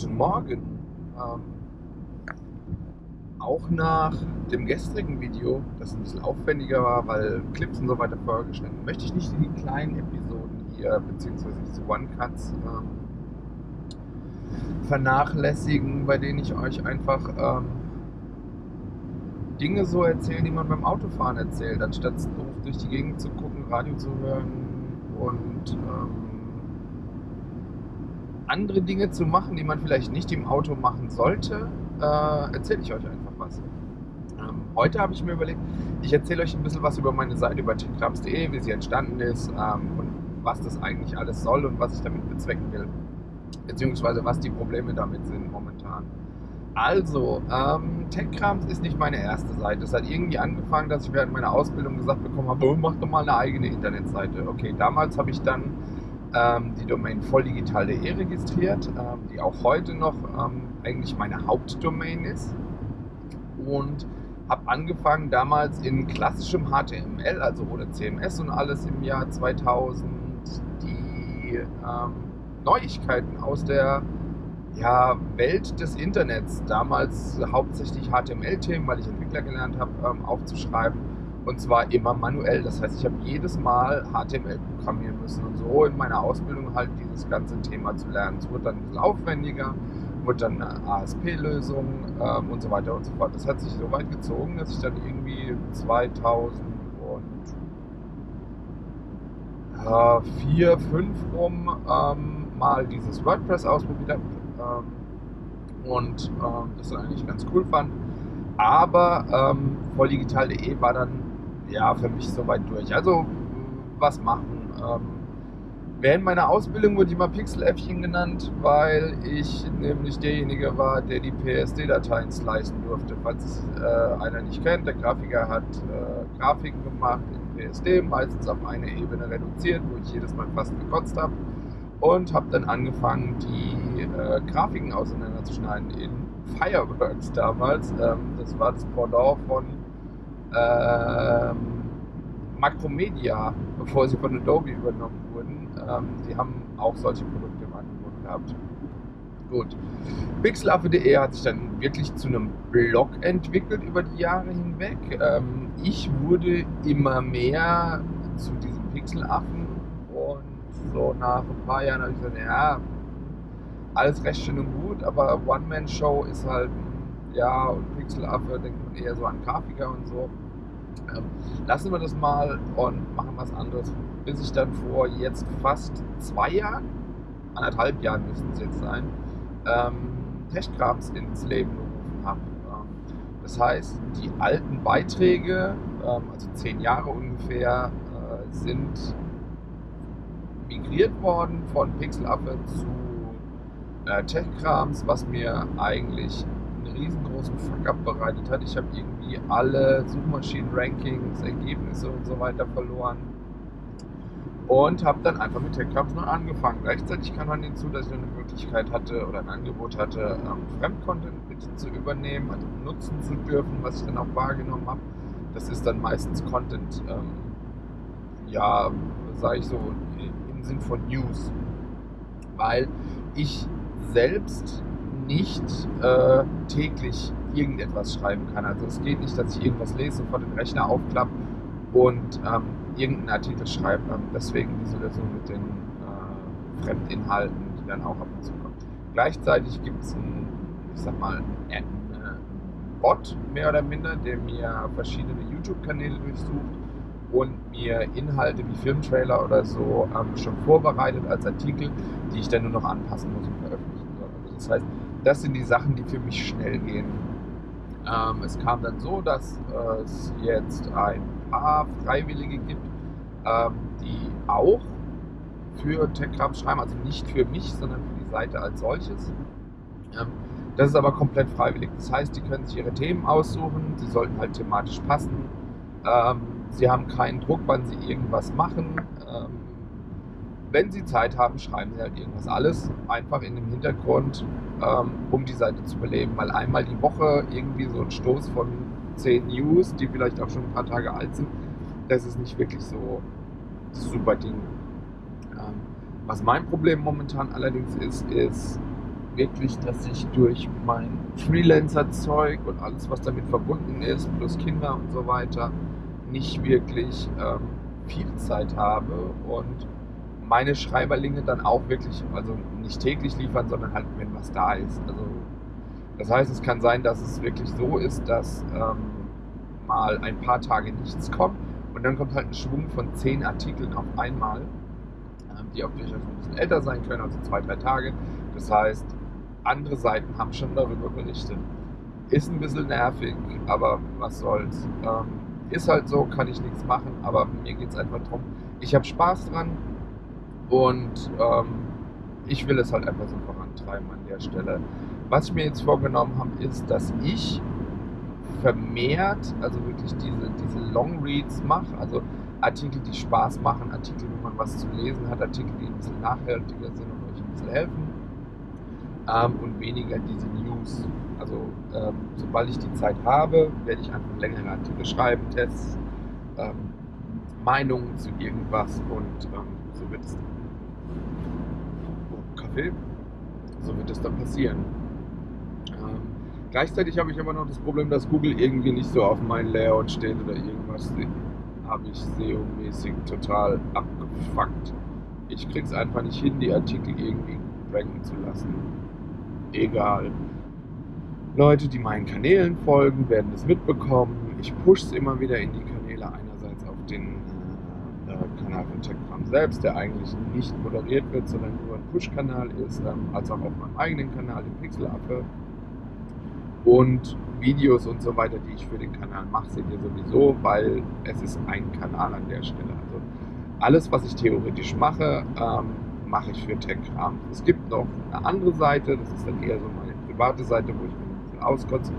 Guten Morgen. Ähm, auch nach dem gestrigen Video, das ein bisschen aufwendiger war, weil Clips und so weiter vorgeschnitten, möchte ich nicht die kleinen Episoden hier, beziehungsweise diese One-Cuts, ähm, vernachlässigen, bei denen ich euch einfach ähm, Dinge so erzähle, die man beim Autofahren erzählt, anstatt durch die Gegend zu gucken, Radio zu hören und ähm, andere Dinge zu machen, die man vielleicht nicht im Auto machen sollte, äh, erzähle ich euch einfach was. Ähm, heute habe ich mir überlegt, ich erzähle euch ein bisschen was über meine Seite über techkrams.de, wie sie entstanden ist ähm, und was das eigentlich alles soll und was ich damit bezwecken will. Beziehungsweise was die Probleme damit sind momentan. Also, ähm, TechCrams ist nicht meine erste Seite. Es hat irgendwie angefangen, dass ich während meiner Ausbildung gesagt bekommen habe, oh, mach doch mal eine eigene Internetseite. Okay, damals habe ich dann die Domain volldigital.de registriert, ähm, die auch heute noch ähm, eigentlich meine Hauptdomain ist. Und habe angefangen damals in klassischem HTML, also ohne CMS und alles im Jahr 2000, die ähm, Neuigkeiten aus der ja, Welt des Internets, damals hauptsächlich HTML-Themen, weil ich Entwickler gelernt habe, ähm, aufzuschreiben und zwar immer manuell. Das heißt, ich habe jedes Mal HTML programmieren müssen und so in meiner Ausbildung halt dieses ganze Thema zu lernen. Es wurde dann ein bisschen aufwendiger, wurde dann eine ASP-Lösung ähm, und so weiter und so fort. Das hat sich so weit gezogen, dass ich dann irgendwie 2004, 5 rum ähm, mal dieses WordPress ausprobiert habe ähm, und ähm, das eigentlich ganz cool fand. Aber ähm, volldigital.de war dann ja, für mich soweit durch. Also, was machen? Ähm, während meiner Ausbildung wurde ich mal Pixel-Äffchen genannt, weil ich nämlich derjenige war, der die PSD-Dateien slicen durfte. Falls es äh, einer nicht kennt, der Grafiker hat äh, Grafiken gemacht in PSD, meistens auf eine Ebene reduziert, wo ich jedes Mal fast gekotzt habe. Und habe dann angefangen, die äh, Grafiken auseinanderzuschneiden in Fireworks damals. Ähm, das war das Pendant von ähm, Macromedia, bevor sie von Adobe übernommen wurden. Ähm, die haben auch solche Produkte im Angebot gehabt. Gut. Pixelaffe.de hat sich dann wirklich zu einem Blog entwickelt über die Jahre hinweg. Ähm, ich wurde immer mehr zu diesem Pixelaffen und so nach ein paar Jahren habe ich gesagt, ja, alles recht schön und gut, aber One-Man-Show ist halt ja, und Pixelaffe denkt man eher so an Grafiker und so. Ähm, lassen wir das mal und machen was anderes. Bis ich dann vor jetzt fast zwei Jahren, anderthalb Jahren müssten es jetzt sein, ähm, Techkrams ins Leben gerufen habe. Ähm, das heißt, die alten Beiträge, ähm, also zehn Jahre ungefähr, äh, sind migriert worden von Pixelaffe zu äh, Techkrams, was mir eigentlich riesengroßen Fuck-up bereitet hat. Ich habe irgendwie alle Suchmaschinen-Rankings, Ergebnisse und so weiter verloren. Und habe dann einfach mit TechCrafts neu angefangen. Gleichzeitig kam dann hinzu, dass ich eine Möglichkeit hatte oder ein Angebot hatte, ähm, Fremdcontent mit zu übernehmen, also nutzen zu dürfen, was ich dann auch wahrgenommen habe. Das ist dann meistens Content, ähm, ja, sage ich so, im Sinn von News. Weil ich selbst nicht äh, täglich irgendetwas schreiben kann. Also es geht nicht, dass ich irgendwas lese, vor dem Rechner aufklappe und ähm, irgendeinen Artikel schreibe. Ähm, deswegen diese Lösung mit den äh, Fremdinhalten, die dann auch ab und zu kommen. Gleichzeitig gibt es einen, ich sag mal, einen äh, Bot mehr oder minder, der mir verschiedene YouTube-Kanäle durchsucht und mir Inhalte wie Filmtrailer oder so ähm, schon vorbereitet als Artikel, die ich dann nur noch anpassen muss und veröffentlichen soll. Also das heißt, das sind die Sachen, die für mich schnell gehen. Ähm, es kam dann so, dass äh, es jetzt ein paar Freiwillige gibt, ähm, die auch für TechCraft schreiben, also nicht für mich, sondern für die Seite als solches. Ähm, das ist aber komplett freiwillig. Das heißt, die können sich ihre Themen aussuchen, sie sollten halt thematisch passen. Ähm, sie haben keinen Druck, wann sie irgendwas machen. Wenn Sie Zeit haben, schreiben Sie halt irgendwas. Alles einfach in dem Hintergrund, ähm, um die Seite zu beleben. Weil einmal die Woche irgendwie so ein Stoß von 10 News, die vielleicht auch schon ein paar Tage alt sind, das ist nicht wirklich so super Ding. Ähm, was mein Problem momentan allerdings ist, ist wirklich, dass ich durch mein Freelancer-Zeug und alles, was damit verbunden ist, plus Kinder und so weiter, nicht wirklich ähm, viel Zeit habe und meine Schreiberlinge dann auch wirklich, also nicht täglich liefern, sondern halt, wenn was da ist. Also das heißt, es kann sein, dass es wirklich so ist, dass ähm, mal ein paar Tage nichts kommt und dann kommt halt ein Schwung von zehn Artikeln auf einmal, ähm, die auch durchaus ein bisschen älter sein können, also zwei, drei Tage. Das heißt, andere Seiten haben schon darüber berichtet. Ist ein bisschen nervig, aber was soll's. Ähm, ist halt so, kann ich nichts machen, aber mir geht es einfach darum, ich habe Spaß dran und ähm, ich will es halt einfach so vorantreiben an der Stelle. Was ich mir jetzt vorgenommen habe, ist, dass ich vermehrt, also wirklich diese, diese Long Reads mache, also Artikel, die Spaß machen, Artikel, wo man was zu lesen hat, Artikel, die ein bisschen nachhaltiger sind und euch ein bisschen helfen ähm, und weniger diese News. Also ähm, sobald ich die Zeit habe, werde ich einfach längere Artikel schreiben, Tests, ähm, Meinungen zu irgendwas und ähm, so wird es oh, Kaffee, so wird es dann passieren. Ähm, gleichzeitig habe ich aber noch das Problem, dass Google irgendwie nicht so auf meinem Layout steht oder irgendwas habe ich SEO-mäßig total abgefuckt. Ich krieg's einfach nicht hin, die Artikel irgendwie ranken zu lassen egal. Leute, die meinen Kanälen folgen, werden es mitbekommen. Ich pushe es immer wieder in die Kanäle. Einerseits auf den Kanal von TechCram selbst, der eigentlich nicht moderiert wird, sondern nur ein Push-Kanal ist, ähm, als auch auf meinem eigenen Kanal, den Pixelaffe. Und Videos und so weiter, die ich für den Kanal mache, seht ihr sowieso, weil es ist ein Kanal an der Stelle. Also alles, was ich theoretisch mache, ähm, mache ich für Tech-Kram. Es gibt noch eine andere Seite, das ist dann eher so meine private Seite, wo ich mich ein bisschen auskotze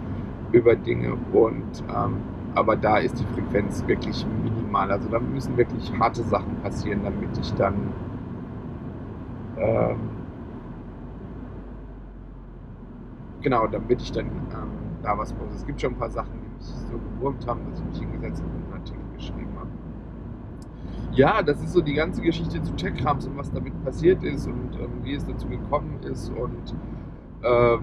über Dinge und ähm, aber da ist die Frequenz wirklich minimal. Also da müssen wirklich harte Sachen passieren, damit ich dann ähm, genau, damit ich dann ähm, da was muss. Es gibt schon ein paar Sachen, die mich so gewurmt haben, dass ich mich hingesetzt habe und einen Artikel geschrieben habe ja, das ist so die ganze Geschichte zu Tech-Krams und was damit passiert ist und ähm, wie es dazu gekommen ist und äh,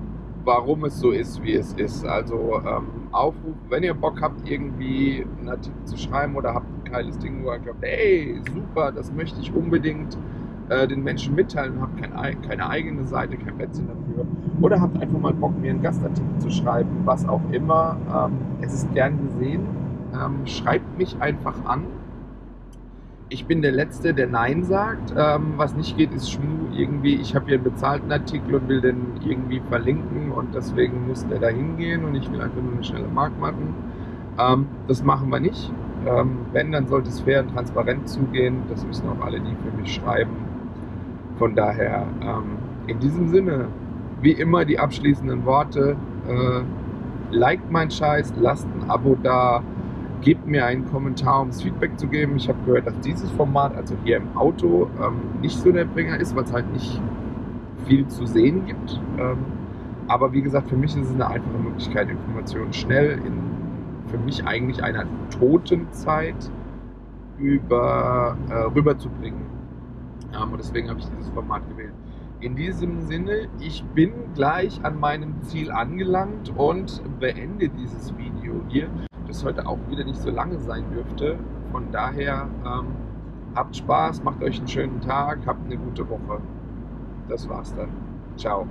warum es so ist, wie es ist. Also ähm, Aufruf, wenn ihr Bock habt, irgendwie einen Artikel zu schreiben oder habt ein geiles Ding, wo ihr glaubt, hey, super, das möchte ich unbedingt äh, den Menschen mitteilen, habt kein, keine eigene Seite, kein Plätzchen dafür oder habt einfach mal Bock, mir einen Gastartikel zu schreiben, was auch immer. Ähm, es ist gern gesehen. Ähm, schreibt mich einfach an ich bin der Letzte, der Nein sagt. Ähm, was nicht geht, ist Schmu irgendwie. Ich habe hier einen bezahlten Artikel und will den irgendwie verlinken und deswegen muss der da hingehen und ich will einfach nur eine schnelle Mark machen. Ähm, das machen wir nicht. Ähm, wenn, dann sollte es fair und transparent zugehen. Das wissen auch alle, die für mich schreiben. Von daher, ähm, in diesem Sinne, wie immer die abschließenden Worte. Äh, liked mein Scheiß, lasst ein Abo da gebt mir einen Kommentar, um das Feedback zu geben. Ich habe gehört, dass dieses Format, also hier im Auto, ähm, nicht so der Bringer ist, weil es halt nicht viel zu sehen gibt. Ähm, aber wie gesagt, für mich ist es eine einfache Möglichkeit, Informationen schnell in für mich eigentlich einer toten Zeit über, äh, rüberzubringen. Ähm, und deswegen habe ich dieses Format gewählt. In diesem Sinne, ich bin gleich an meinem Ziel angelangt und beende dieses Video hier das heute auch wieder nicht so lange sein dürfte. Von daher ähm, habt Spaß, macht euch einen schönen Tag, habt eine gute Woche. Das war's dann. Ciao.